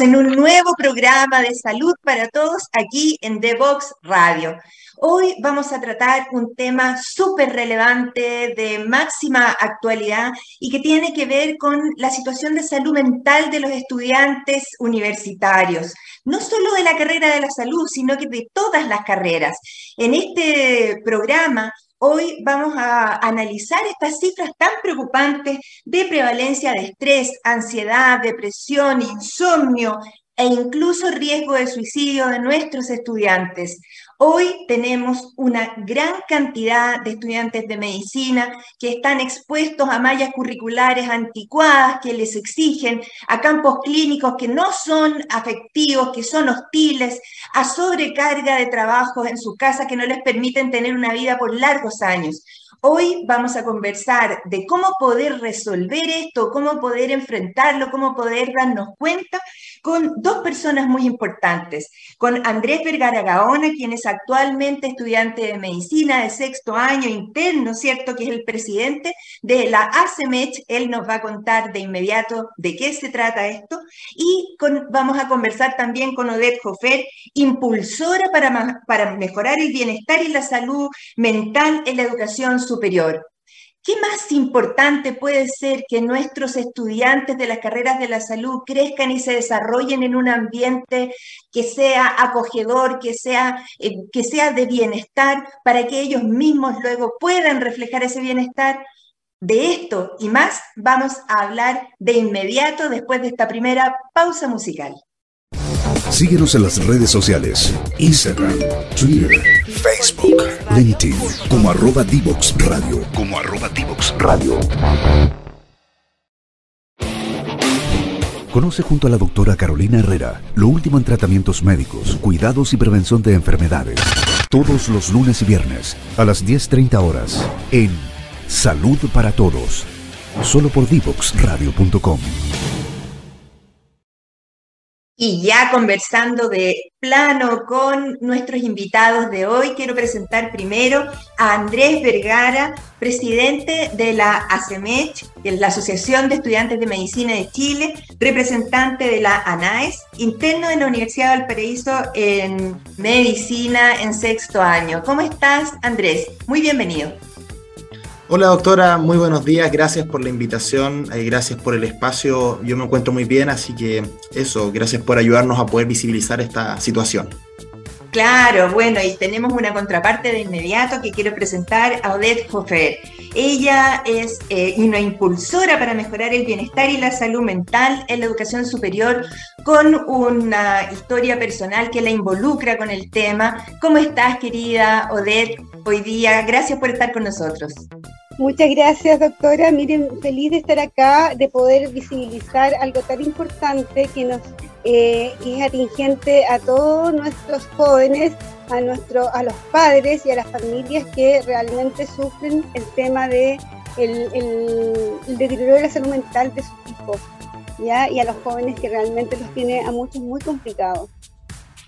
En un nuevo programa de salud para todos aquí en The Box Radio. Hoy vamos a tratar un tema súper relevante, de máxima actualidad y que tiene que ver con la situación de salud mental de los estudiantes universitarios, no solo de la carrera de la salud, sino que de todas las carreras. En este programa Hoy vamos a analizar estas cifras tan preocupantes de prevalencia de estrés, ansiedad, depresión, insomnio e incluso riesgo de suicidio de nuestros estudiantes. Hoy tenemos una gran cantidad de estudiantes de medicina que están expuestos a mallas curriculares anticuadas que les exigen, a campos clínicos que no son afectivos, que son hostiles, a sobrecarga de trabajos en su casa que no les permiten tener una vida por largos años. Hoy vamos a conversar de cómo poder resolver esto, cómo poder enfrentarlo, cómo poder darnos cuenta con dos personas muy importantes, con Andrés Vergara Gaona, quien es actualmente estudiante de medicina de sexto año interno, ¿cierto? Que es el presidente de la ACMECH. Él nos va a contar de inmediato de qué se trata esto. Y vamos a conversar también con Odette Jofer, impulsora para, para mejorar el bienestar y la salud mental en la educación superior. ¿Qué más importante puede ser que nuestros estudiantes de las carreras de la salud crezcan y se desarrollen en un ambiente que sea acogedor, que sea, eh, que sea de bienestar, para que ellos mismos luego puedan reflejar ese bienestar? De esto y más vamos a hablar de inmediato después de esta primera pausa musical. Síguenos en las redes sociales, Instagram, Twitter, Facebook, LinkedIn, como arroba Divox Radio. Como arroba Divox Radio. Conoce junto a la doctora Carolina Herrera lo último en tratamientos médicos, cuidados y prevención de enfermedades. Todos los lunes y viernes a las 10.30 horas en Salud para Todos. Solo por Divoxradio.com. Y ya conversando de plano con nuestros invitados de hoy, quiero presentar primero a Andrés Vergara, presidente de la ACEMECH, la Asociación de Estudiantes de Medicina de Chile, representante de la ANAES, interno de la Universidad de Valparaíso en Medicina en sexto año. ¿Cómo estás, Andrés? Muy bienvenido. Hola doctora, muy buenos días, gracias por la invitación, eh, gracias por el espacio, yo me encuentro muy bien, así que eso, gracias por ayudarnos a poder visibilizar esta situación. Claro, bueno, y tenemos una contraparte de inmediato que quiero presentar a Odette Hofer. Ella es eh, una impulsora para mejorar el bienestar y la salud mental en la educación superior con una historia personal que la involucra con el tema. ¿Cómo estás, querida Odette, hoy día? Gracias por estar con nosotros. Muchas gracias, doctora. Miren, feliz de estar acá, de poder visibilizar algo tan importante que nos eh, es atingente a todos nuestros jóvenes, a, nuestro, a los padres y a las familias que realmente sufren el tema de el, deterioro de la salud mental de sus hijos, ¿ya? y a los jóvenes que realmente los tiene a muchos muy complicados.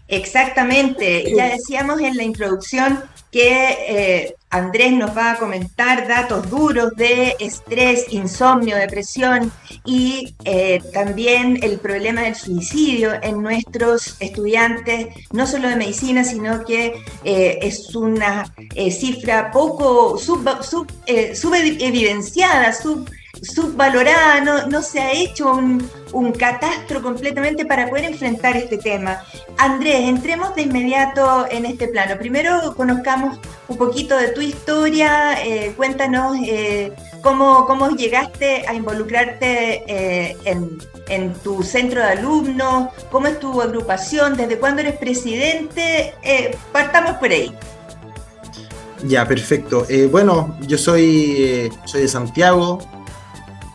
Exactamente, ya decíamos en la introducción que eh, Andrés nos va a comentar datos duros de estrés, insomnio, depresión y eh, también el problema del suicidio en nuestros estudiantes, no solo de medicina, sino que eh, es una cifra poco sub, sub, subevidenciada, sub subvalorada, no, no se ha hecho un, un, catastro completamente para poder enfrentar este tema. Andrés, entremos de inmediato en este plano. Primero conozcamos un poquito de tu historia, eh, cuéntanos eh, cómo, cómo llegaste a involucrarte eh, en, en, tu centro de alumnos, cómo es tu agrupación, desde cuándo eres presidente, partamos por ahí. Ya, perfecto. bueno, yo soy, soy de Santiago,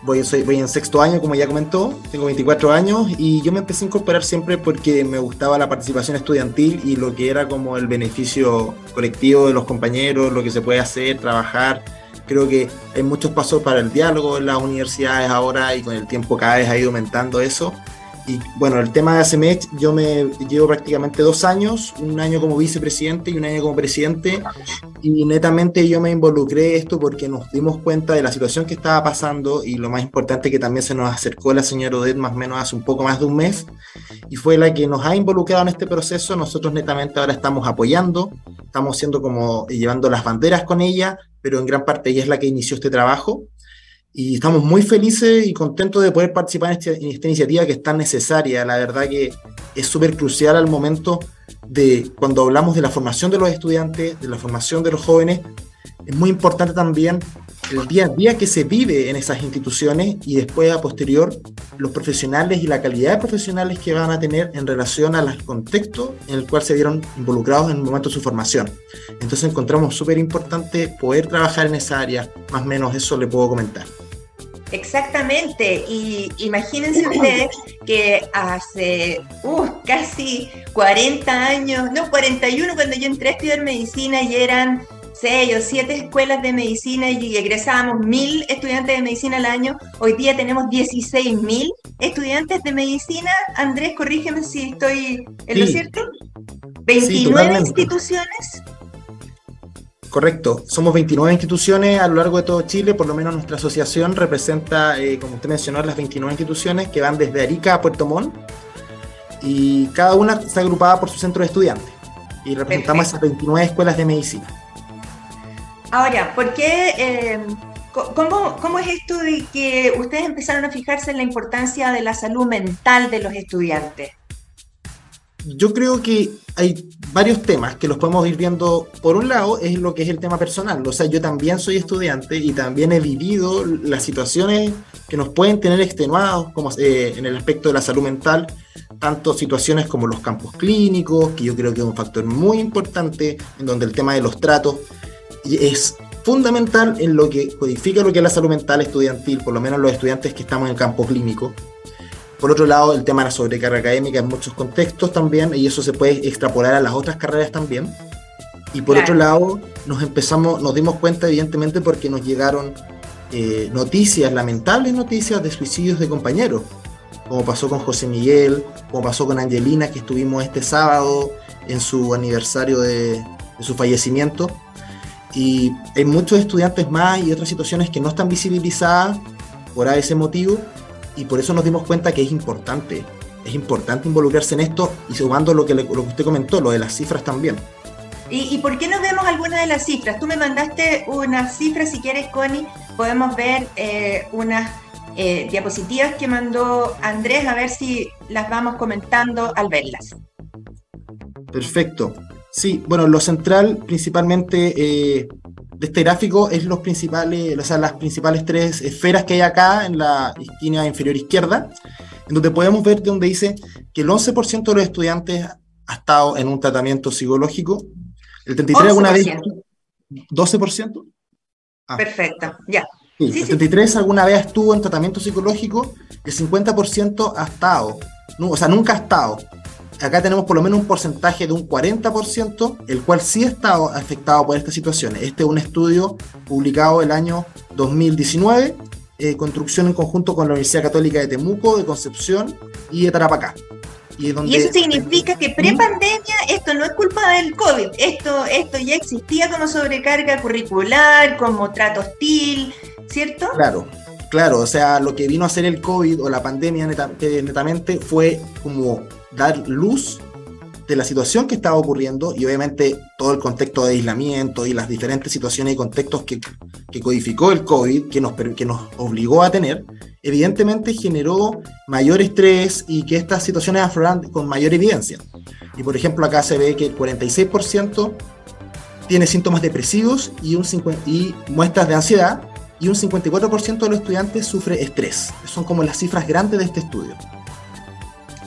voy, soy, voy en sexto año, como ya comentó, tengo 24 años y yo me empecé a incorporar siempre porque me gustaba la participación estudiantil y lo que era como el beneficio colectivo de los compañeros, lo que se puede hacer, trabajar. Creo que hay muchos pasos para el diálogo en las universidades ahora y con el tiempo cada vez ha ido aumentando eso. Y bueno, el tema de ACMEX, yo me llevo prácticamente dos años, un año como vicepresidente y un año como presidente, y netamente yo me involucré esto porque nos dimos cuenta de la situación que estaba pasando y lo más importante que también se nos acercó la señora Odette más o menos hace un poco más de un mes, y fue la que nos ha involucrado en este proceso. Nosotros netamente ahora estamos apoyando, estamos siendo como llevando las banderas con ella, pero en gran parte ella es la que inició este trabajo y estamos muy felices y contentos de poder participar en, este, en esta iniciativa que es tan necesaria. La verdad que es súper crucial al momento de cuando hablamos de la formación de los estudiantes, de la formación de los jóvenes. Es muy importante también el día a día que se vive en esas instituciones y después a posterior los profesionales y la calidad de profesionales que van a tener en relación al contexto en el cual se vieron involucrados en el momento de su formación. Entonces encontramos súper importante poder trabajar en esa área, más o menos eso le puedo comentar. Exactamente, y imagínense ustedes que hace uh, casi 40 años, no, 41 cuando yo entré a estudiar medicina y eran seis o siete escuelas de medicina y egresábamos mil estudiantes de medicina al año, hoy día tenemos 16 mil estudiantes de medicina. Andrés, corrígeme si estoy en lo cierto. 29 instituciones Correcto, somos 29 instituciones a lo largo de todo Chile, por lo menos nuestra asociación representa, eh, como usted mencionó, las 29 instituciones que van desde Arica a Puerto Montt y cada una está agrupada por su centro de estudiantes y representamos esas 29 escuelas de medicina. Ahora, ¿por qué, eh, cómo, cómo es esto de que ustedes empezaron a fijarse en la importancia de la salud mental de los estudiantes? Yo creo que hay varios temas que los podemos ir viendo. Por un lado, es lo que es el tema personal. O sea, yo también soy estudiante y también he vivido las situaciones que nos pueden tener extenuados, como eh, en el aspecto de la salud mental, tanto situaciones como los campos clínicos, que yo creo que es un factor muy importante, en donde el tema de los tratos es fundamental en lo que codifica lo que es la salud mental estudiantil, por lo menos los estudiantes que estamos en el campo clínico. Por otro lado, el tema de la sobrecarga académica en muchos contextos también, y eso se puede extrapolar a las otras carreras también. Y por otro lado, nos empezamos, nos dimos cuenta, evidentemente, porque nos llegaron eh, noticias, lamentables noticias de suicidios de compañeros, como pasó con José Miguel, como pasó con Angelina, que estuvimos este sábado en su aniversario de, de su fallecimiento. Y hay muchos estudiantes más y otras situaciones que no están visibilizadas por ese motivo y por eso nos dimos cuenta que es importante, es importante involucrarse en esto y sumando lo que, lo que usted comentó, lo de las cifras también. ¿Y, por qué no vemos algunas de las cifras? Tú me mandaste unas cifras, si quieres, Connie, podemos ver eh, unas eh, diapositivas que mandó Andrés, a ver si las vamos comentando al verlas. Perfecto. Sí, bueno, lo central principalmente eh, de este gráfico es los principales, o sea, las principales tres esferas que hay acá en la esquina inferior izquierda, en donde podemos ver donde dice que el 11% de los estudiantes ha estado en un tratamiento psicológico, el 33 alguna vez 12%. Ah. Perfecto, ya. el 33 alguna vez estuvo en tratamiento psicológico, el 50% ha estado, o sea, nunca ha estado acá tenemos por lo menos un porcentaje de un 40%, el cual sí ha estado afectado por estas situaciones. Este es un estudio publicado el año 2019, eh, construcción en conjunto con la Universidad Católica de Temuco, de Concepción y de Tarapacá. Y, eso significa que pre-pandemia esto no es culpa del COVID, esto, esto ya existía como sobrecarga curricular, como trato hostil, ¿cierto? Claro, claro, o sea, lo que vino a hacer el COVID o la pandemia netamente fue como dar luz de la situación que estaba ocurriendo y obviamente todo el contexto de aislamiento y las diferentes situaciones y contextos que, que codificó el COVID, que nos, que nos obligó a tener, evidentemente generó mayor estrés y que estas situaciones afloran con mayor evidencia. Y por ejemplo acá se ve que el 46% tiene síntomas depresivos y, un y muestras de ansiedad y un 54% de los estudiantes sufre estrés. Son como las cifras grandes de este estudio.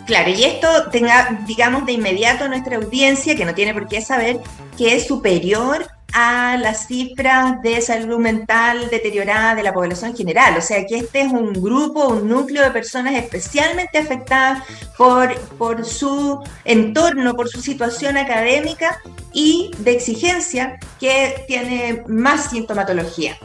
Claro, y esto tenga, digamos, de inmediato nuestra audiencia, que no tiene por qué saber, que es superior a las cifras de salud mental deteriorada de la población general. O sea, que este es un grupo, un núcleo de personas especialmente afectadas por, por su entorno, por su situación académica y de exigencia que tiene más sintomatología.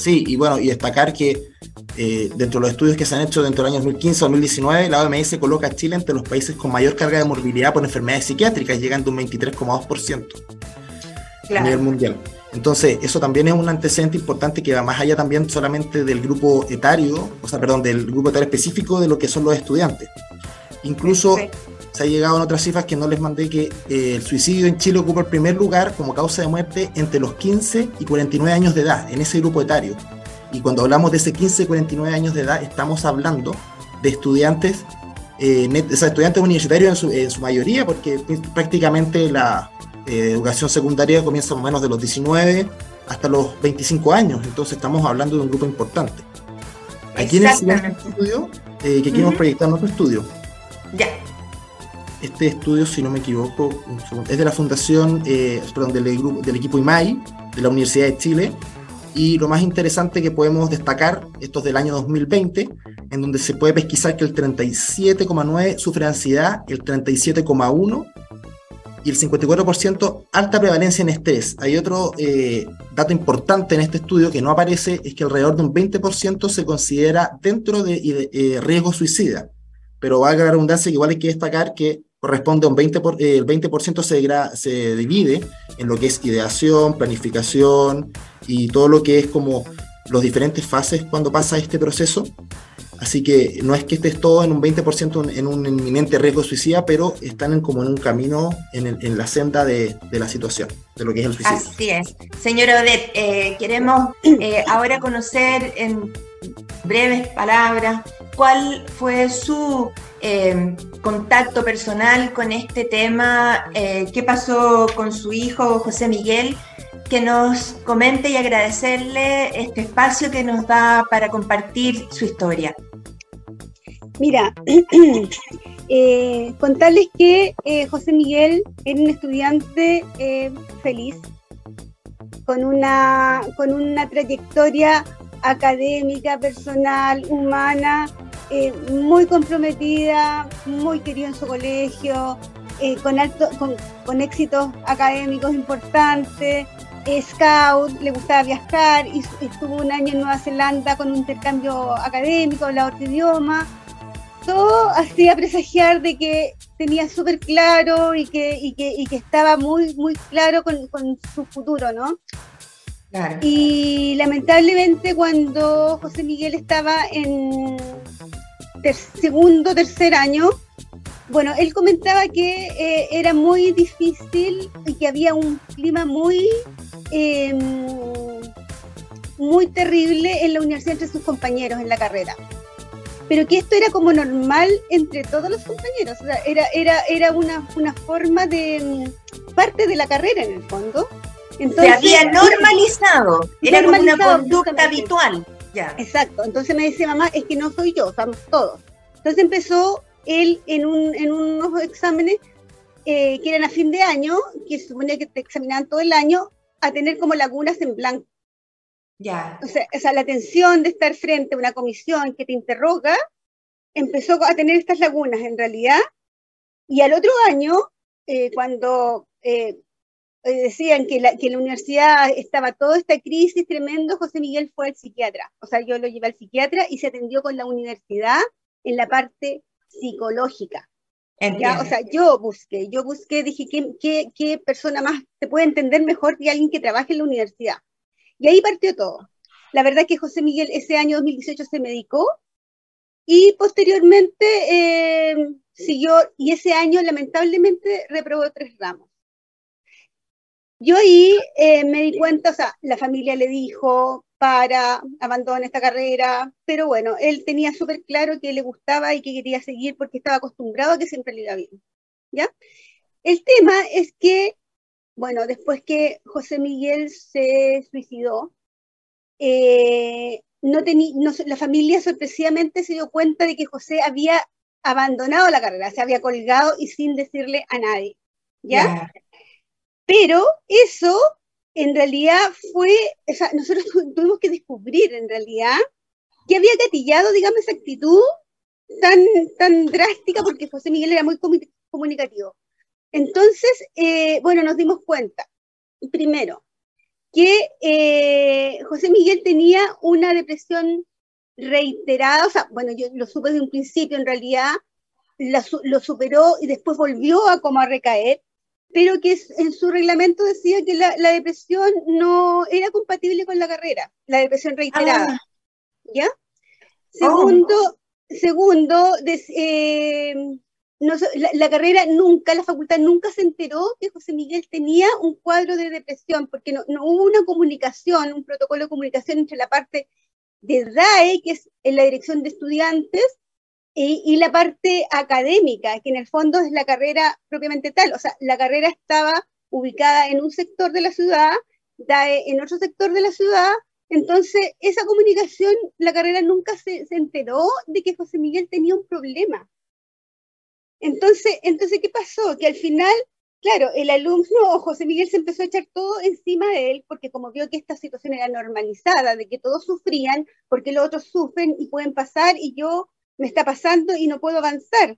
Sí, y bueno, y destacar que eh, dentro de los estudios que se han hecho dentro del año 2015-2019, la OMS coloca a Chile entre los países con mayor carga de morbilidad por enfermedades psiquiátricas, llegando a un 23,2% a nivel mundial. Entonces, eso también es un antecedente importante que va más allá también solamente del grupo etario, o sea, perdón, del grupo etario específico de lo que son los estudiantes. Incluso se ha llegado a otras cifras que no les mandé que eh, el suicidio en Chile ocupa el primer lugar como causa de muerte entre los 15 y 49 años de edad, en ese grupo etario. Y cuando hablamos de ese 15 y 49 años de edad, estamos hablando de estudiantes, eh, o sea, estudiantes universitarios en su, en su mayoría, porque prácticamente la, eh, educación secundaria comienza más o menos de los 19 hasta los 25 años, entonces estamos hablando de un grupo importante. Aquí en el siguiente estudio, que queremos proyectar nuestro estudio. Ya. Este estudio, si no me equivoco, es de la fundación, eh, perdón, del, grupo, del equipo IMAI, de la Universidad de Chile, y lo más interesante que podemos destacar, esto es del año 2020, en donde se puede pesquisar que el 37,9 sufre ansiedad, el 37,1 y el 54% alta prevalencia en estrés. Hay otro eh, dato importante en este estudio que no aparece, es que alrededor de un 20% se considera dentro de, eh, riesgo suicida. Pero va a haber redundancia que igual hay que destacar que corresponde a un 20%, eh, el 20% se, se divide en lo que es ideación, planificación y todo lo que es como los diferentes fases cuando pasa este proceso. Así que no es que estés todo en un 20% en un inminente riesgo de suicida, pero están en, como en un camino en, la senda de, la situación, de lo que es el suicidio. Así es. Señora Odette, eh, queremos eh, ahora conocer en breves palabras. Cuál fue su eh, contacto personal con este tema, qué pasó con su hijo José Miguel que nos comente y agradecerle este espacio que nos da para compartir su historia. Mira, eh, contarles que eh, José Miguel era un estudiante eh, feliz, con una, con una trayectoria académica, personal, humana, muy comprometida, muy querido en su colegio, con, alto, con, éxitos académicos importantes, scout, le gustaba viajar, y estuvo un año en Nueva Zelanda con un intercambio académico, hablaba otro idioma, todo hacía presagiar de que tenía súper claro y que, y que, y que, estaba muy, muy claro con, con su futuro, ¿no? Y lamentablemente cuando José Miguel estaba en segundo, tercer año, bueno, él comentaba que eh, era muy difícil y que había un clima muy, em, muy terrible en la universidad entre sus compañeros en la carrera pero que esto era como normal entre todos los compañeros, o sea, era, era, era una, una forma de mm, parte de la carrera en el fondo. Entonces, Se había normalizado, era como una conducta habitual. Ya. Exacto, entonces me decía mamá, es que no soy yo, somos todos. Entonces empezó él en, un, en unos exámenes eh, que eran a fin de año, que se suponía que te examinaban todo el año, a tener como lagunas en blanco. Ya. O sea, la tensión de estar frente a una comisión que te interroga empezó a tener estas lagunas en realidad. Y al otro año, eh, cuando eh, decían que, la, que en la universidad estaba toda esta crisis tremendo, José Miguel fue el psiquiatra. O sea, yo lo llevé al psiquiatra y se atendió con la universidad en la parte psicológica. O sea, yo busqué, yo busqué, dije, ¿qué, qué, qué persona más te puede entender mejor que alguien que trabaje en la universidad? Y ahí partió todo. La verdad es que José Miguel ese año 2018 se medicó y posteriormente eh, siguió, y ese año lamentablemente reprobó tres ramos. Yo ahí eh, me di cuenta, o sea, la familia le dijo, para, abandona esta carrera, pero bueno, él tenía súper claro que le gustaba y que quería seguir porque estaba acostumbrado a que siempre le iba bien, ¿ya? El tema es que bueno, después que José Miguel se suicidó, eh, no la familia sorpresivamente se dio cuenta de que José había abandonado la carrera, se había colgado y sin decirle a nadie, ¿ya? Pero eso en realidad fue, o sea, nosotros tuvimos que descubrir en realidad que había gatillado, digamos, esa actitud tan, tan drástica porque José Miguel era muy comunicativo. Entonces, eh, bueno, nos dimos cuenta, primero, que eh, José Miguel tenía una depresión reiterada, o sea, bueno, yo lo supe desde un principio, en realidad lo superó y después volvió a como a recaer, pero que en su reglamento decía que la, depresión no era compatible con la carrera, la depresión reiterada. Ah. ¿Ya? Segundo, segundo eh, la, carrera nunca, la facultad nunca se enteró que José Miguel tenía un cuadro de depresión, porque no, hubo una comunicación, un protocolo de comunicación entre la parte de DAE, que es en la dirección de estudiantes, y, la parte académica, que en el fondo es la carrera propiamente tal. O sea, la carrera estaba ubicada en un sector de la ciudad, DAE en otro sector de la ciudad, entonces, esa comunicación, la carrera nunca se, se, enteró de que José Miguel tenía un problema. Entonces, entonces, ¿qué pasó? Que al final, claro, el alumno, José Miguel se empezó a echar todo encima de él, porque como vio que esta situación era normalizada, de que todos sufrían, porque los otros sufren y pueden pasar, y yo me está pasando y no puedo avanzar.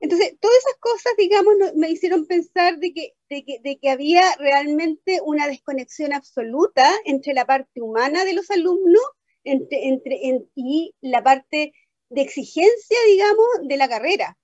Entonces, todas esas cosas, digamos, me hicieron pensar de que, de que, de que había realmente una desconexión absoluta entre la parte humana de los alumnos y la parte de exigencia, digamos, de la carrera.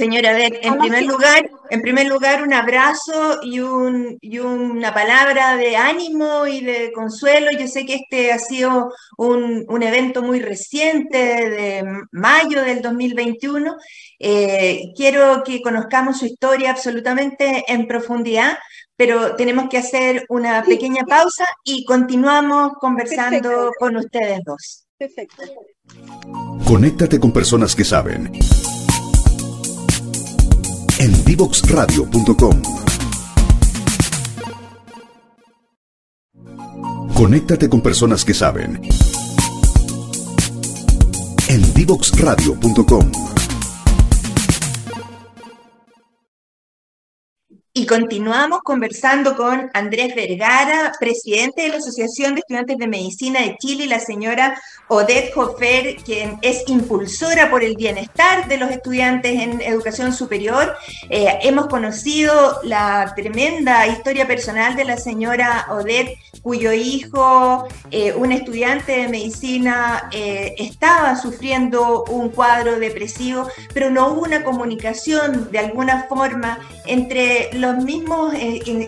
Señora Beck, en primer lugar, en primer lugar, un abrazo y, un, y, una palabra de ánimo y de consuelo. Yo sé que este ha sido un, un evento muy reciente, de mayo del 2021. Eh, quiero que conozcamos su historia absolutamente en profundidad, pero tenemos que hacer una pequeña pausa y continuamos conversando con ustedes dos. Perfecto. Conéctate con personas que saben en divoxradio.com. Conéctate con personas que saben. En divoxradio.com. Y continuamos conversando con Andrés Vergara, presidente de la Asociación de Estudiantes de Medicina de Chile, la señora Odette Hofer, quien es impulsora por el bienestar de los estudiantes en educación superior. Eh, hemos conocido la tremenda historia personal de la señora Odette, cuyo hijo, eh, un estudiante de medicina, eh, estaba sufriendo un cuadro depresivo, pero no hubo una comunicación de alguna forma entre los mismos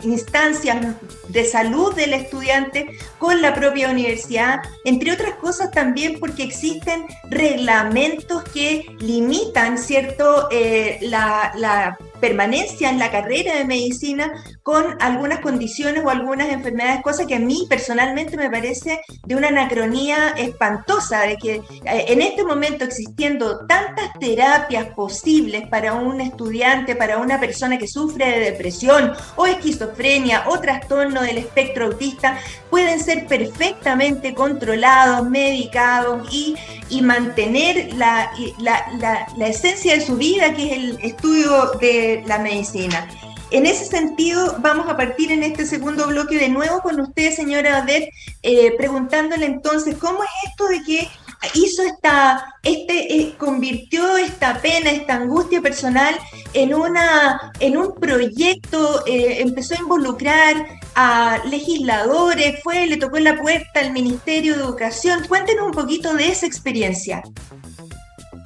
instancias de salud del estudiante con la propia universidad, entre otras cosas también porque existen reglamentos que limitan, ¿cierto?, eh, la, la permanencia en la carrera de medicina con algunas condiciones o algunas enfermedades, cosa que a mí personalmente me parece de una anacronía espantosa, de que eh, en este momento existiendo tantas terapias posibles para un estudiante, para una persona que sufre de depresión o esquizofrenia o trastorno del espectro autista, pueden ser perfectamente controlados, medicados y, y mantener la, la, la esencia de su vida, que es el estudio de la medicina. En ese sentido, vamos a partir en este segundo bloque de nuevo con usted, señora Odette, eh, preguntándole entonces, ¿cómo es esto de que hizo esta, este, eh, convirtió esta pena, esta angustia personal en, una, en un proyecto, eh, empezó a involucrar a legisladores, fue, le tocó la puerta al Ministerio de Educación. Cuéntenos un poquito de esa experiencia.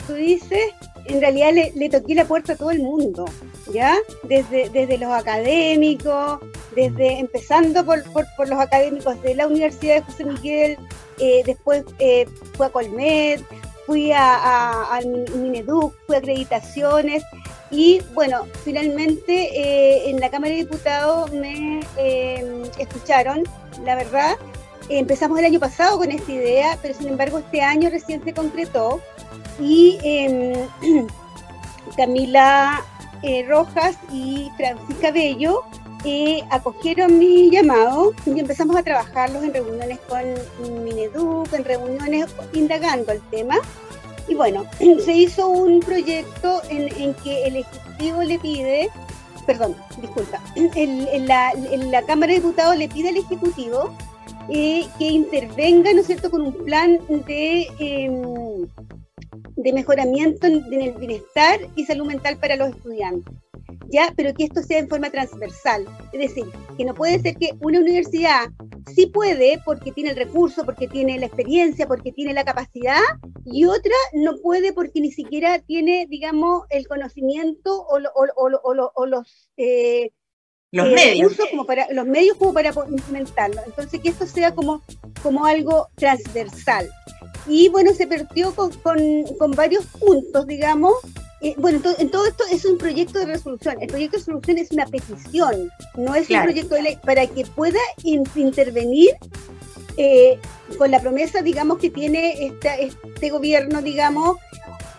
Tú dices en realidad le, toqué la puerta a todo el mundo, ¿ya? Desde, desde los académicos, desde empezando por, los académicos de la Universidad de José Miguel, eh, después eh, fui a Colmed, fui a, al Mineduc, fui a acreditaciones y bueno, finalmente eh, en la Cámara de Diputados me escucharon, la verdad. Empezamos el año pasado con esta idea, pero sin embargo este año recién se concretó y em, Camila eh, Rojas y Francisca Bello eh, acogieron mi llamado y empezamos a trabajarlos en reuniones con Mineduc, en reuniones indagando el tema. Y bueno, se hizo un proyecto en, que el Ejecutivo le pide, perdón, disculpa, en, la, Cámara de Diputados le pide al Ejecutivo eh, que intervenga, ¿no es cierto?, con un plan de em, de mejoramiento en, el bienestar y salud mental para los estudiantes. ya, pero que esto sea en forma transversal. Es decir, que no puede ser que una universidad sí puede porque tiene el recurso, porque tiene la experiencia, porque tiene la capacidad, y otra no puede porque ni siquiera tiene, digamos, el conocimiento o, los... Eh, los eh, medios. Como para, los medios como para implementarlo. Entonces, que esto sea como, como algo transversal. Y bueno, se partió con, con varios puntos, digamos, eh, bueno, en todo esto es un proyecto de resolución. El proyecto de resolución es una petición, no es un proyecto de ley. Para que pueda intervenir eh, con la promesa, digamos, que tiene este gobierno, digamos,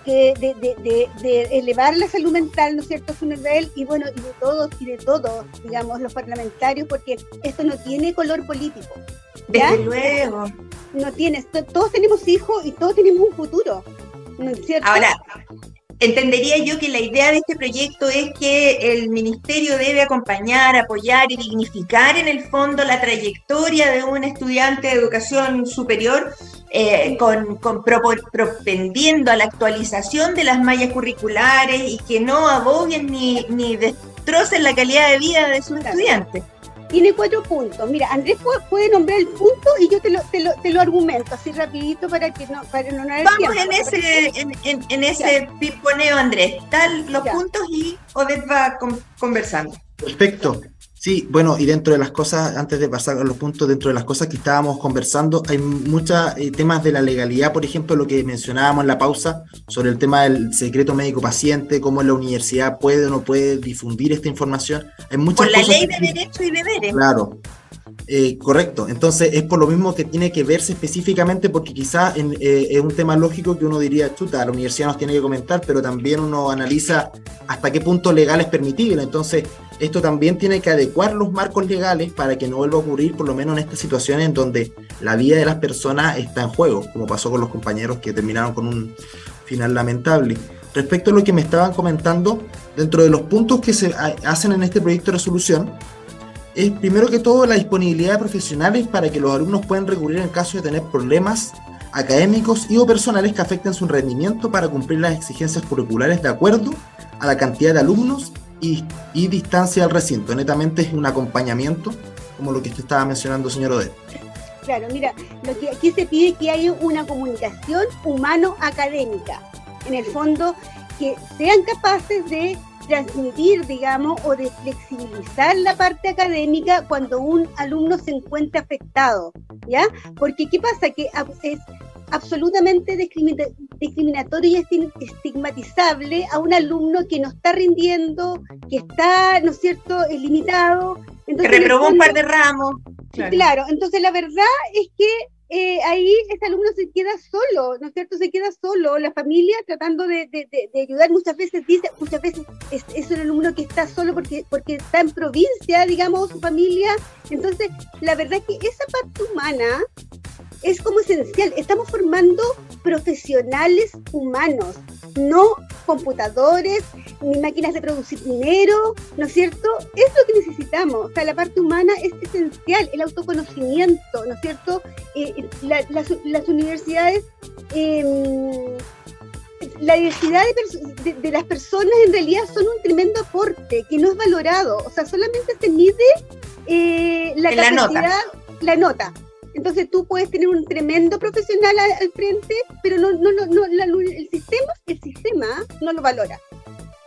que de, elevar la salud mental, ¿no es cierto?, su nivel, y bueno, y de todos, y de todos, digamos, los parlamentarios, porque esto no tiene color político. Desde luego. No tiene, todos tenemos hijos y todos tenemos un futuro, ¿no es cierto? Ahora, entendería yo que la idea de este proyecto es que el ministerio debe acompañar, apoyar y dignificar en el fondo la trayectoria de un estudiante de educación superior, eh, con, propendiendo a la actualización de las mallas curriculares y que no aboguen ni, ni destrocen la calidad de vida de sus estudiantes tiene cuatro puntos. Mira, Andrés puede, nombrar el punto y yo te lo, te lo, te lo argumento así rapidito para que no para no Vamos en ese en, en, ese piponeo, Andrés. Tal los puntos y Odette va conversando. Perfecto. Sí, bueno, y dentro de las cosas, antes de pasar a los puntos, dentro de las cosas que estábamos conversando, hay muchos eh, temas de la legalidad, por ejemplo, lo que mencionábamos en la pausa sobre el tema del secreto médico paciente, cómo la universidad puede o no puede difundir esta información. Hay muchas por la ley de derechos y deberes. Claro, eh, correcto, entonces es por lo mismo que tiene que verse específicamente porque quizá eh, es un tema lógico que uno diría, chuta, la universidad nos tiene que comentar, pero también uno analiza hasta qué punto legal es permitible. Entonces, esto también tiene que adecuar los marcos legales para que no vuelva a ocurrir, por lo menos en estas situaciones en donde la vida de las personas está en juego, como pasó con los compañeros que terminaron con un final lamentable. Respecto a lo que me estaban comentando, dentro de los puntos que se hacen en este proyecto de resolución, es primero que todo la disponibilidad de profesionales para que los alumnos puedan recurrir en caso de tener problemas académicos y o personales que afecten su rendimiento para cumplir las exigencias curriculares de acuerdo a la cantidad de alumnos y, distancia al recinto. Netamente es un acompañamiento, como lo que usted estaba mencionando, señor Odette. Claro, mira, lo que aquí se pide que haya una comunicación humano-académica. En el fondo, que sean capaces de transmitir, digamos, o de flexibilizar la parte académica cuando un alumno se encuentra afectado, ¿ya? Porque ¿qué pasa? Que es absolutamente discriminatorio y estigmatizable a un alumno que no está rindiendo, que está, ¿no es cierto?, limitado. Entonces, que reprobó un par de ramos. Claro. entonces la verdad es que eh, ahí ese alumno se queda solo, ¿no es cierto? Se queda solo, la familia tratando de, ayudar, muchas veces dice, muchas veces es, es, un alumno que está solo porque, porque está en provincia, digamos, su familia. Entonces, la verdad es que esa parte humana es como esencial. Estamos formando profesionales humanos, no computadores ni máquinas de producir dinero, ¿no es cierto? Es lo que necesitamos. O sea, la parte humana es esencial, el autoconocimiento, ¿no es cierto? Eh, las, universidades, em, la diversidad de, las personas en realidad son un tremendo aporte que no es valorado. O sea, solamente se mide eh, la capacidad, la nota. Entonces tú puedes tener un tremendo profesional al, frente, pero no, no, no, el sistema, el sistema no lo valora.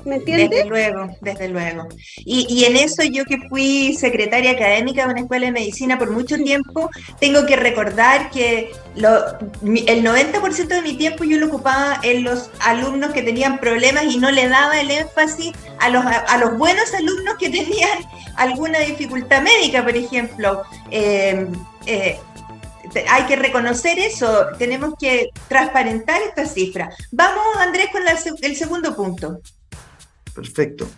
¿Me entiendes? Desde luego, desde luego. Y, y, en eso yo que fui secretaria académica de una escuela de medicina por mucho tiempo, tengo que recordar que lo, el 90% de mi tiempo yo lo ocupaba en los alumnos que tenían problemas y no le daba el énfasis a los, a, los buenos alumnos que tenían alguna dificultad médica, por ejemplo. Eh, eh, hay que reconocer eso, tenemos que transparentar esta cifra. Vamos, Andrés, con el segundo punto. Perfecto.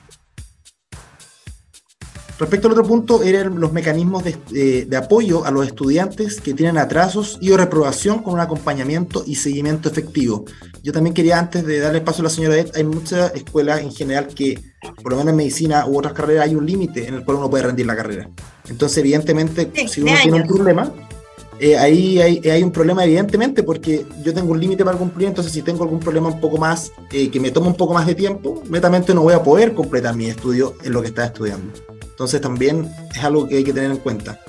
Respecto al otro punto, eran los mecanismos de, apoyo a los estudiantes que tienen atrasos y o reprobación con un acompañamiento y seguimiento efectivo. Yo también quería, antes de darle paso a la señora Ed, hay muchas escuelas en general que, por lo menos en medicina u otras carreras, hay un límite en el cual uno puede rendir la carrera. Entonces, evidentemente, si uno tiene un problema, eh, ahí hay, un problema evidentemente porque yo tengo un límite para cumplir, entonces si tengo algún problema un poco más, eh, que me toma un poco más de tiempo, netamente no voy a poder completar mi estudio en lo que estaba estudiando. Entonces también es algo que hay que tener en cuenta.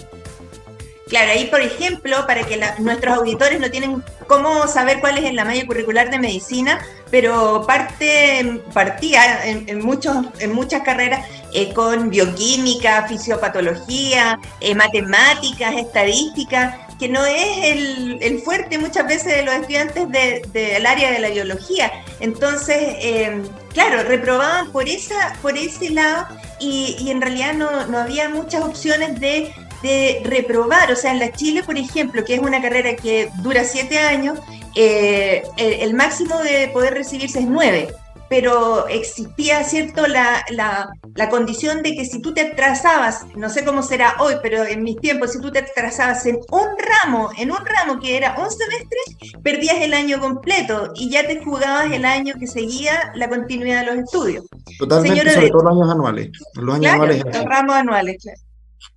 Claro, ahí por ejemplo, para que nuestros auditores no tienen cómo saber cuál es la malla curricular de medicina, pero parte, partía en, muchos, en muchas carreras eh, con bioquímica, fisiopatología, eh, matemáticas, estadística, que no es el, fuerte muchas veces de los estudiantes del área de la biología. Entonces, eh, claro, reprobaban por, esa, por ese lado y, en realidad no, no había muchas opciones de de reprobar. O sea, en la Chile, por ejemplo, que es una carrera que dura siete años, eh, el, máximo de poder recibirse es nueve. Pero existía, ¿cierto?, la, la, condición de que si tú te atrasabas, no sé cómo será hoy, pero en mis tiempos, si tú te atrasabas en un ramo, en un ramo que era un semestre, perdías el año completo y ya te jugabas el año que seguía la continuidad de los estudios. Totalmente, sobre todo los años anuales. Los años anuales. Los ramos anuales, claro.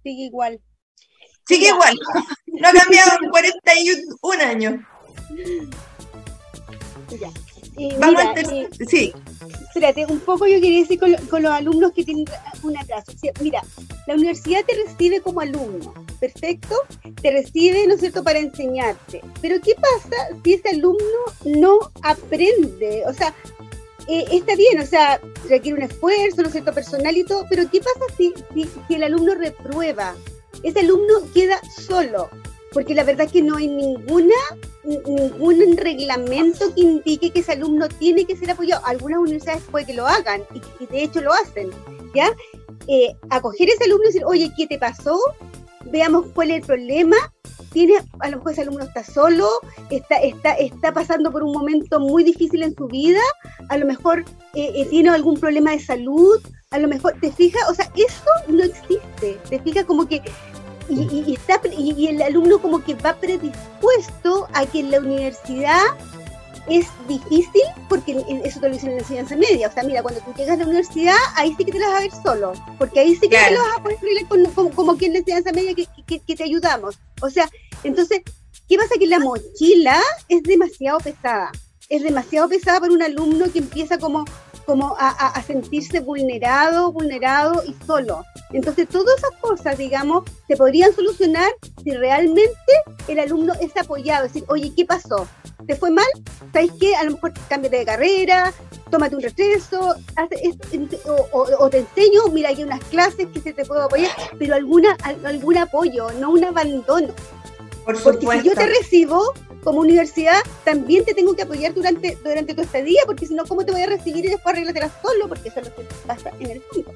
Sigue igual. Sigue igual. No ha cambiado en 41 años. Ya. Vamos a eh, sí. Espérate, un poco yo quería decir con, los alumnos que tienen un atraso. mira, la universidad te recibe como alumno, perfecto, te recibe, ¿no es cierto?, para enseñarte. Pero ¿qué pasa si ese alumno no aprende? O sea, eh, está bien, o sea, requiere un esfuerzo, ¿no es cierto?, personal y todo, pero ¿qué pasa si, si el alumno reprueba? ese alumno queda solo, porque la verdad es que no hay ninguna ningún reglamento que indique que ese alumno tiene que ser apoyado. Algunas universidades puede que lo hagan y, de hecho lo hacen, ¿ya? Eh, acoger ese alumno y decir, oye, ¿qué te pasó? Veamos cuál es el problema. Tiene, a lo mejor ese alumno está solo, está, está, está pasando por un momento muy difícil en su vida, a lo mejor eh, eh, tiene algún problema de salud, a lo mejor, ¿te fijas? O sea, eso no existe. ¿Te fijas? Como que y, está, y, el alumno como que va predispuesto a que en la universidad es difícil, porque eso te lo dicen en la enseñanza media. O sea, mira, cuando tú llegas a la universidad, ahí sí que te las vas a ver solo, porque ahí sí que te vas a poder con, como, que en la enseñanza media que, que, te ayudamos. O sea, entonces, ¿qué pasa? Que la mochila es demasiado pesada. Es demasiado pesada para un alumno que empieza como como a, sentirse vulnerado, vulnerado y solo. Entonces, todas esas cosas, digamos, se podrían solucionar si realmente el alumno es apoyado. Es decir, oye, ¿qué pasó? ¿Te fue mal? ¿Sabes qué? A lo mejor cámbiate de carrera, tómate un receso, o, te enseño, mira, hay unas clases que se te puede apoyar, pero alguna, algún apoyo, no un abandono. Por Porque si yo te recibo, como universidad también te tengo que apoyar durante, durante tu estadía, porque si no, ¿cómo te voy a recibir y después arreglatela solo? Porque eso es lo que pasa en el fondo.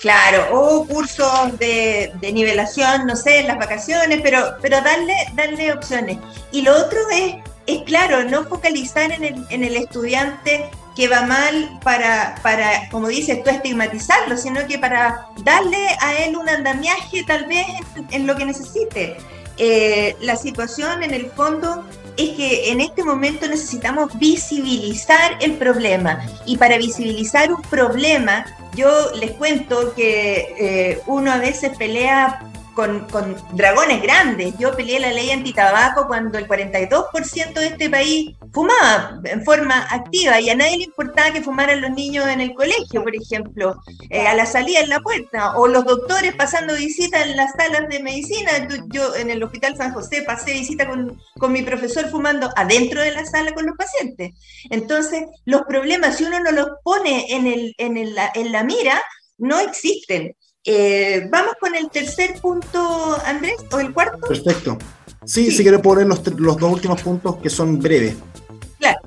Claro, o cursos de, nivelación, no sé, en las vacaciones, pero, pero darle, darle opciones. Y lo otro es, es claro, no focalizar en el, en el estudiante que va mal para, para, como dices tú, estigmatizarlo, sino que para darle a él un andamiaje tal vez en lo que necesite. Eh, la situación en el fondo es que en este momento necesitamos visibilizar el problema. Y para visibilizar un problema yo les cuento que eh, uno a veces pelea con, dragones grandes. Yo peleé la ley antitabaco cuando el 42% de este país fumaba en forma activa y a nadie le importaba que fumaran los niños en el colegio, por ejemplo, eh, a la salida en la puerta, o los doctores pasando visita en las salas de medicina. Yo en el Hospital San José pasé visita con, con mi profesor fumando adentro de la sala con los pacientes. Entonces, los problemas, si uno no los pone en, el, en, el, en la mira, no existen. Eh, vamos con el tercer punto, Andrés, o el cuarto. Perfecto. Sí, si quiero poner los, los, dos últimos puntos que son breves. Claro.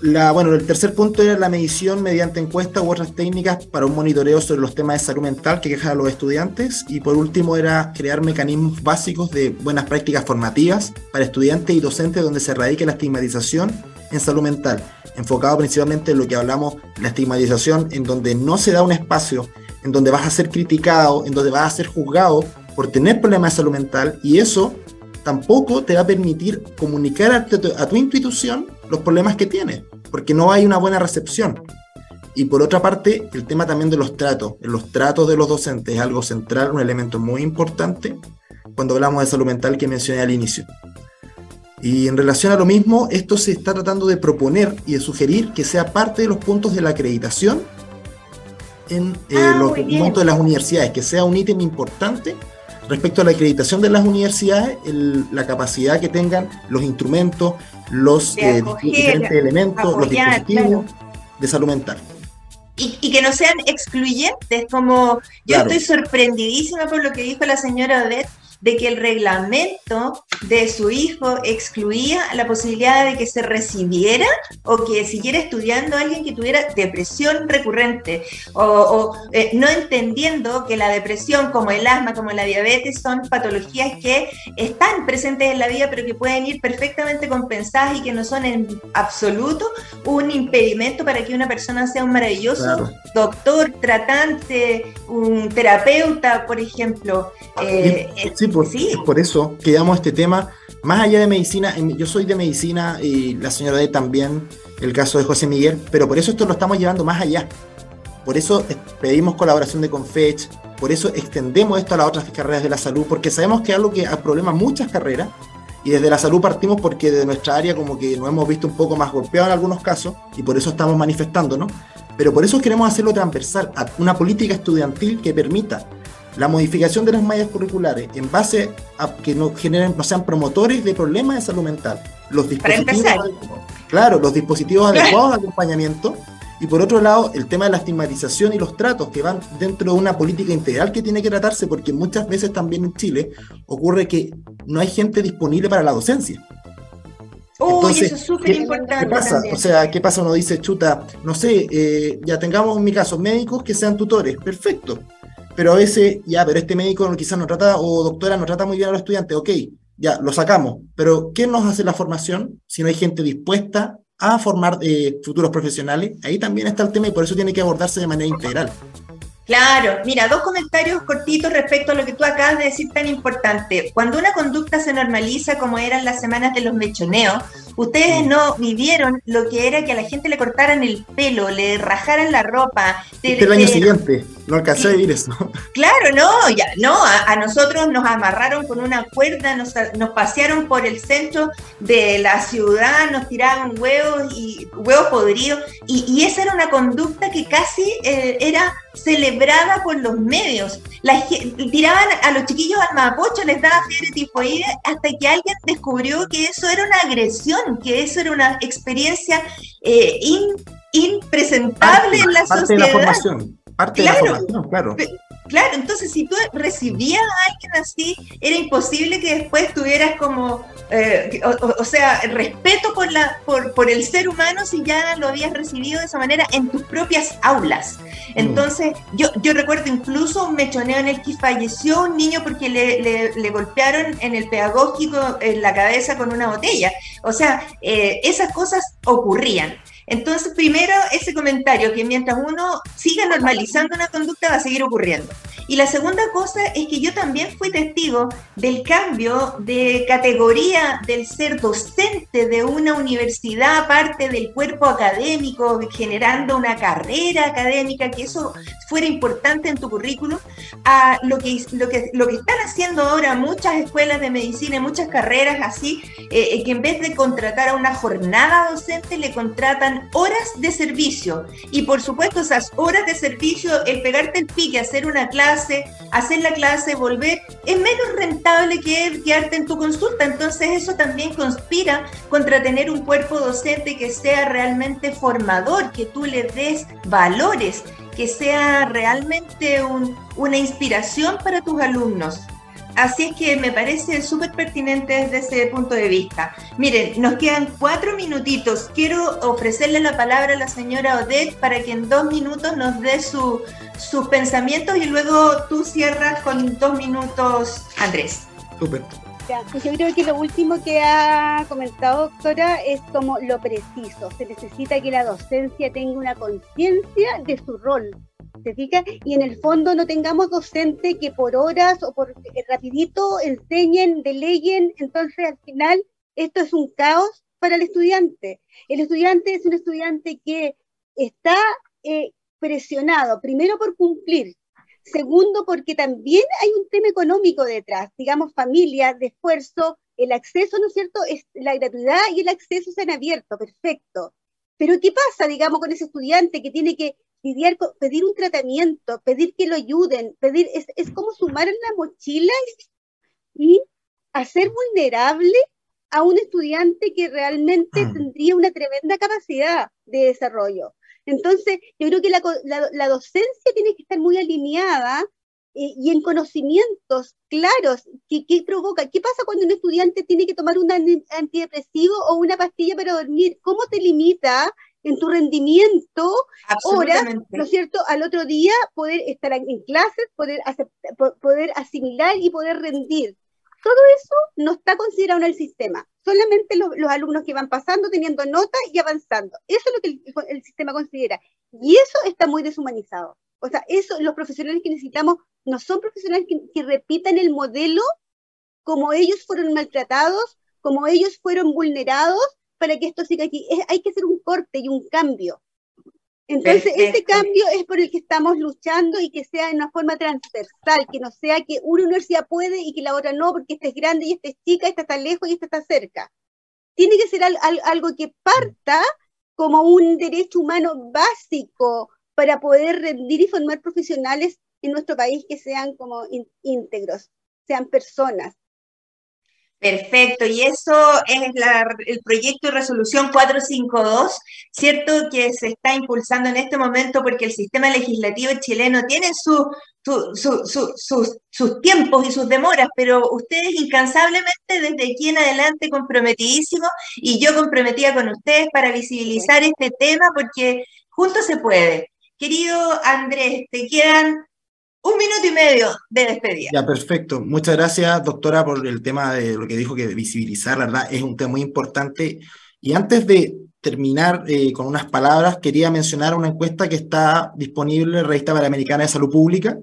La, bueno, el tercer punto era la medición mediante encuestas u otras técnicas para un monitoreo sobre los temas de salud mental que quejan a los estudiantes. Y por último era crear mecanismos básicos de buenas prácticas formativas para estudiantes y docentes donde se radique la estigmatización en salud mental, enfocado principalmente en lo que hablamos, la estigmatización, en donde no se da un espacio en donde vas a ser criticado, en donde vas a ser juzgado por tener problemas de salud mental y eso tampoco te va a permitir comunicar a tu, institución los problemas que tienes, porque no hay una buena recepción. Y por otra parte, el tema también de los tratos. Los tratos de los docentes es algo central, un elemento muy importante, cuando hablamos de salud mental que mencioné al inicio. Y en relación a lo mismo, esto se está tratando de proponer y de sugerir que sea parte de los puntos de la acreditación en eh, Ah, los documentos de las universidades, que sea un ítem importante respecto a la acreditación de las universidades, el- la capacidad que tengan los instrumentos, los eh, acoger, diferentes elementos, los dispositivos de salud mental. Y, y que no sean excluyentes, como yo Claro. estoy sorprendidísima por lo que dijo la señora Odette, de que el reglamento de su hijo excluía la posibilidad de que se recibiera o que siguiera estudiando alguien que tuviera depresión recurrente, o, o, eh, no entendiendo que la depresión, como el asma, como la diabetes, son patologías que están presentes en la vida, pero que pueden ir perfectamente compensadas y que no son en absoluto un impedimento para que una persona sea un maravilloso Claro. doctor, tratante, un terapeuta, por ejemplo. Eh, Y- por, sí. es por eso que damos este tema, más allá de medicina, yo soy de medicina y la señora D también, el caso de José Miguel, pero por eso esto lo estamos llevando más allá. Por eso pedimos colaboración de Confech, por eso extendemos esto a las otras carreras de la salud, porque sabemos que es algo que problema muchas carreras, y desde la salud partimos porque de nuestra área como que nos hemos visto un poco más golpeados en algunos casos, y por eso estamos manifestándonos, pero por eso queremos hacerlo transversal a una política estudiantil que permita la modificación de las mallas curriculares en base a que no generen, no sean promotores de problemas de salud mental. Los dispositivos, claro, los dispositivos adecuados de acompañamiento. Y por otro lado, el tema de la estigmatización y los tratos que van dentro de una política integral que tiene que tratarse, porque muchas veces también en Chile ocurre que no hay gente disponible para la docencia. Uy, Entonces, eso es súper ¿qué- importante. ¿Qué pasa? también. O sea, ¿qué pasa? Uno dice, chuta, no sé, eh, ya tengamos en mi caso médicos que sean tutores, perfecto. Pero a veces, ya, pero este médico quizás no trata, o doctora no trata muy bien a los estudiantes, ok, ya, lo sacamos. Pero ¿quién nos hace la formación si no hay gente dispuesta a formar eh, futuros profesionales? Ahí también está el tema y por eso tiene que abordarse de manera integral. Claro, mira, dos comentarios cortitos respecto a lo que tú acabas de decir tan importante. Cuando una conducta se normaliza como eran las semanas de los mechoneos, ustedes no vivieron lo que era que a la gente le cortaran el pelo, le rajaran la ropa. te- Este el año te- siguiente, no alcancé a vivir eso. Claro, no, ya, no, a, a nosotros nos amarraron con una cuerda, nos, nos pasearon por el centro de la ciudad, nos tiraban huevos y huevos podridos, y, y esa era una conducta que casi eh, era celebrada por los medios. La, tiraban a los chiquillos al mapocho, les daba fiebre tifoide, hasta que alguien descubrió que eso era una agresión, que eso era una experiencia eh, in- impresentable en la parte de la sociedad. formación. Parte de la formación, claro. Claro, entonces si tú recibías a alguien así, era imposible que después tuvieras como, eh, o, sea, respeto por, la, por, por el ser humano si ya lo habías recibido de esa manera en tus propias aulas. Entonces, yo, yo recuerdo incluso un mechoneo en el que falleció un niño porque le, le- le golpearon en el pedagógico en la cabeza con una botella. O sea, eh, esas cosas ocurrían. Entonces, primero, ese comentario, que mientras uno siga normalizando una conducta va a seguir ocurriendo. Y la segunda cosa es que yo también fui testigo del cambio de categoría del ser docente de una universidad, aparte del cuerpo académico, generando una carrera académica, que eso fuera importante en tu currículum, a lo que, lo que, lo que están haciendo ahora muchas escuelas de medicina y muchas carreras así, eh, que en vez de contratar a una jornada docente, le contratan horas de servicio. Y por supuesto, esas horas de servicio, el pegarte el pique, hacer una clase, hacer la clase, volver, es menos rentable que quedarte en tu consulta. Entonces eso también conspira contra tener un cuerpo docente que sea realmente formador, que tú le des valores, que sea realmente un, una inspiración para tus alumnos. Así es que me parece súper pertinente desde ese punto de vista. Miren, nos quedan cuatro minutitos. Quiero ofrecerle la palabra a la señora Odette para que en dos minutos nos dé su, sus pensamientos y luego tú cierras con dos minutos, Andrés. Súper. Yo creo que lo último que ha comentado doctora es como lo preciso. Se necesita que la docencia tenga una conciencia de su rol. ¿Se fija? Y en el fondo no tengamos docentes que por horas o por eh, rapidito enseñen, deleguen. Entonces al final esto es un caos para el estudiante. El estudiante es un estudiante que está eh, presionado primero por cumplir, Segundo, porque también hay un tema económico detrás, digamos, familia, de esfuerzo, el acceso, ¿no es cierto? Es, la gratuidad y el acceso se han abierto, perfecto. Pero ¿qué pasa, digamos, con ese estudiante que tiene que lidiar pedir un tratamiento, pedir que lo ayuden, pedir, es, es como sumar en la mochila y hacer vulnerable a un estudiante que realmente mm. tendría una tremenda capacidad de desarrollo. Entonces, yo creo que la, docencia tiene que estar muy alineada eh, y en conocimientos claros. ¿Qué, provoca? ¿Qué pasa cuando un estudiante tiene que tomar un antidepresivo o una pastilla para dormir? ¿Cómo te limita en tu rendimiento horas, ¿no es cierto? Al otro día poder estar en clases, poder, poder asimilar y poder rendir. Todo eso no está considerado en el sistema. Solamente los, alumnos que van pasando, teniendo notas y avanzando. Eso es lo que el, sistema considera. Y eso está muy deshumanizado. O sea, eso, los profesionales que necesitamos no son profesionales que, repitan el modelo como ellos fueron maltratados, como ellos fueron vulnerados para que esto siga aquí. hay que hacer un corte y un cambio. Entonces, ese cambio es por el que estamos luchando y que sea de una forma transversal, que no sea que una universidad puede y que la otra no, porque esta es grande y esta es chica, esta está lejos y esta está cerca. Tiene que ser algo que parta como un derecho humano básico para poder rendir y formar profesionales en nuestro país que sean como íntegros, sean personas, Perfecto, y eso es el proyecto de resolución 452, ¿cierto? Que se está impulsando en este momento porque el sistema legislativo chileno tiene sus tiempos y sus demoras, pero ustedes incansablemente desde aquí en adelante comprometidísimos y yo comprometida con ustedes para visibilizar este tema porque juntos se puede. Querido Andrés, te quedan un minuto y medio de despedida. Ya, perfecto. Muchas gracias, doctora, por el tema de lo que dijo que visibilizar, la verdad, es un tema muy importante. Y antes de terminar eh, con unas palabras, quería mencionar una encuesta que está disponible en la Revista Panamericana de Salud Pública,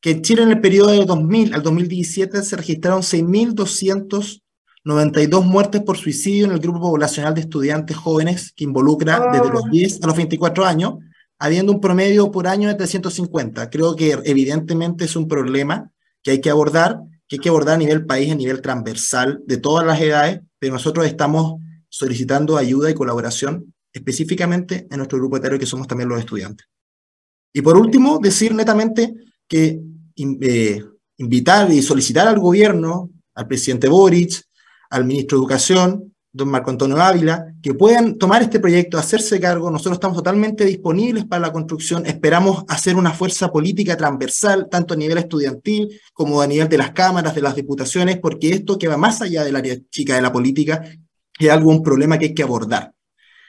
que en Chile en el periodo de 2000 al 2017 se registraron 6.292 muertes por suicidio en el grupo poblacional de estudiantes jóvenes que involucra desde los 10 a los 24 años, habiendo un promedio por año de 350. Creo que evidentemente es un problema que hay que abordar, que hay que abordar a nivel país, a nivel transversal, de todas las edades, pero nosotros estamos solicitando ayuda y colaboración específicamente en nuestro grupo etario que somos también los estudiantes. Y por último, decir netamente que eh, invitar y solicitar al gobierno, al presidente Boric, al ministro de Educación, don Marco Antonio Ávila, que puedan tomar este proyecto, hacerse cargo. Nosotros estamos totalmente disponibles para la construcción. Esperamos hacer una fuerza política transversal, tanto a nivel estudiantil como a nivel de las cámaras, de las diputaciones, porque esto que va más allá del área chica de la política es algo, un problema que hay que abordar.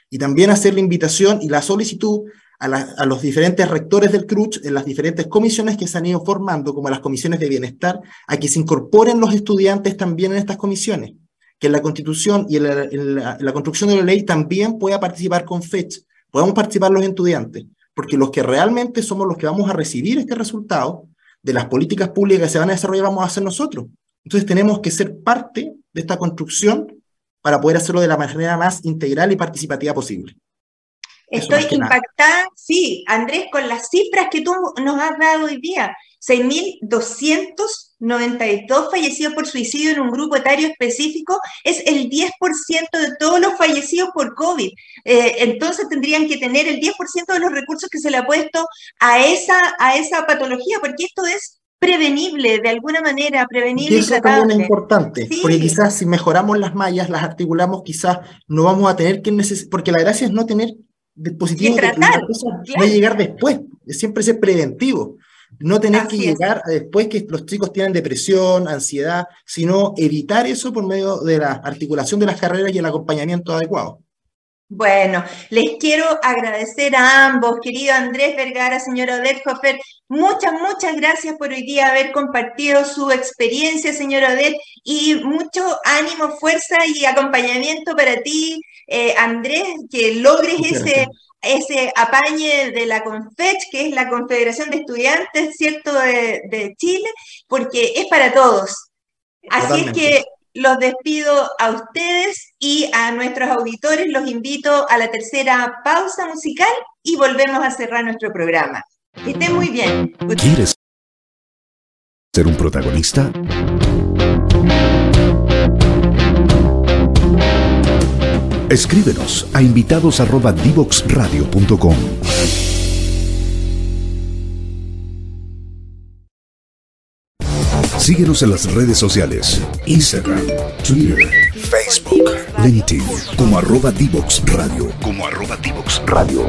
Y también hacer la invitación y la solicitud a, a, los diferentes rectores del CRUCH, en las diferentes comisiones que se han ido formando, como las comisiones de bienestar, a que se incorporen los estudiantes también en estas comisiones que en la constitución y en la, construcción de la ley también pueda participar con fecha, podamos participar los estudiantes, porque los que realmente somos los que vamos a recibir este resultado de las políticas públicas que se van a desarrollar vamos a ser nosotros. Entonces tenemos que ser parte de esta construcción para poder hacerlo de la manera más integral y participativa posible. Estoy impactada, sí, Andrés, con las cifras que tú nos has dado hoy día. 6.292 fallecidos por suicidio en un grupo etario específico es el 10% de todos los fallecidos por COVID. Eh, entonces tendrían que tener el 10% de los recursos que se le ha puesto a esa, a esa patología, porque esto es prevenible de alguna manera, prevenible y, eso también es importante, porque quizás si mejoramos las mallas, las articulamos, quizás no vamos a tener que necesitar, porque la gracia es no tener dispositivos de tratar, no llegar después, es siempre ser preventivo. No tener que llegar después que los chicos tienen depresión, ansiedad, sino evitar eso por medio de la articulación de las carreras y el acompañamiento adecuado. Bueno, les quiero agradecer a ambos, querido Andrés Vergara, señor Odette Hofer. Muchas, muchas gracias por hoy día haber compartido su experiencia, señor Odette, y mucho ánimo, fuerza y acompañamiento para ti, eh, Andrés, que logres ese ese apañe de la CONFECH, que es la Confederación de Estudiantes, ¿cierto?, de, Chile, porque es para todos. Así es que los despido a ustedes y a nuestros auditores, los invito a la tercera pausa musical y volvemos a cerrar nuestro programa. Que estén muy bien. ser un protagonista? Escríbenos a invitados@divoxradio.com. Síguenos en las redes sociales, Instagram, Twitter, Facebook, LinkedIn, como arroba Divox Radio, como arroba Divox Radio.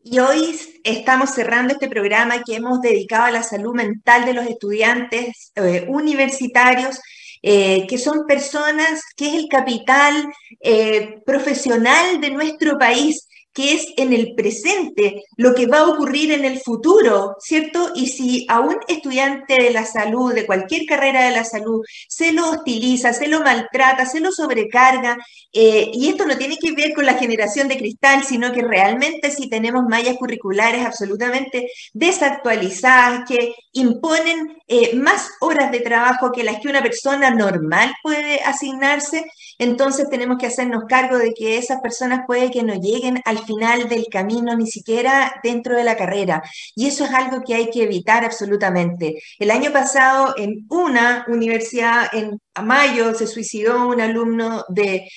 Y hoy estamos cerrando este programa que hemos dedicado a la salud mental de los estudiantes eh, universitarios eh, que son personas que es el capital eh, profesional de nuestro país que es en el presente, lo que va a ocurrir en el futuro, ¿cierto? Y si a un estudiante de la salud, de cualquier carrera de la salud, se lo hostiliza, se lo maltrata, se lo sobrecarga, eh, y esto no tiene que ver con la generación de cristal, sino que realmente si tenemos mallas curriculares absolutamente desactualizadas, que imponen eh, más horas de trabajo que las que una persona normal puede asignarse, entonces tenemos que hacernos cargo de que esas personas puede que no lleguen al final del camino, ni siquiera dentro de la carrera. Y eso es algo que hay que evitar absolutamente. El año pasado en una universidad en mayo se suicidó un alumno de,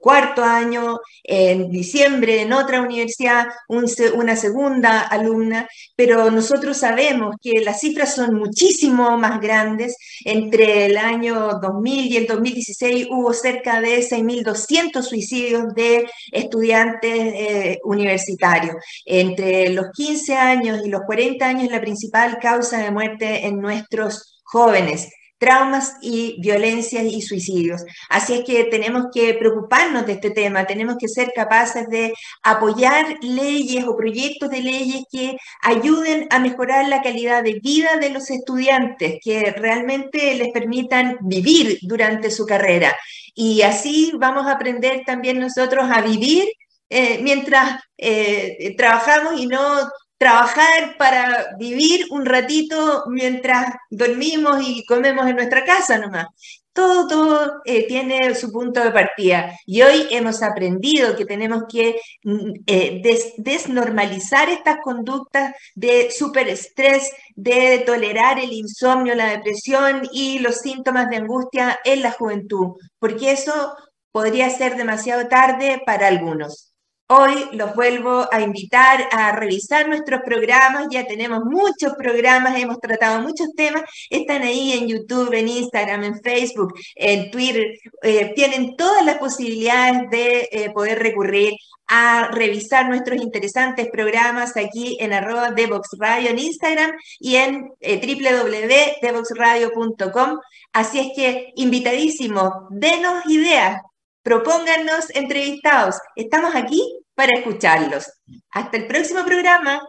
cuarto año, en diciembre en otra universidad una segunda alumna, pero nosotros sabemos que las cifras son muchísimo más grandes. Entre el año 2000 y el 2016 hubo cerca de 6.200 suicidios de estudiantes eh, universitarios. Entre los 15 años y los 40 años la principal causa de muerte en nuestros jóvenes traumas y violencias y suicidios. Así es que tenemos que preocuparnos de este tema, tenemos que ser capaces de apoyar leyes o proyectos de leyes que ayuden a mejorar la calidad de vida de los estudiantes, que realmente les permitan vivir durante su carrera. Y así vamos a aprender también nosotros a vivir eh, mientras eh, trabajamos y no trabajar para vivir un ratito mientras dormimos y comemos en nuestra casa nomás. Todo, todo eh, tiene su punto de partida. Y hoy hemos aprendido que tenemos que mm, eh, desnormalizar estas conductas de superestrés, de tolerar el insomnio, la depresión y los síntomas de angustia en la juventud, porque eso podría ser demasiado tarde para algunos. Hoy los vuelvo a invitar a revisar nuestros programas, ya tenemos muchos programas, hemos tratado muchos temas, están ahí en YouTube, en Instagram, en Facebook, en Twitter, eh, tienen todas las posibilidades de eh, poder recurrir a revisar nuestros interesantes programas aquí en arroba Devox Radio en Instagram y en eh. Así es que invitadísimo, denos ideas, propónganos entrevistados. Estamos aquí para escucharlos. Hasta el próximo programa.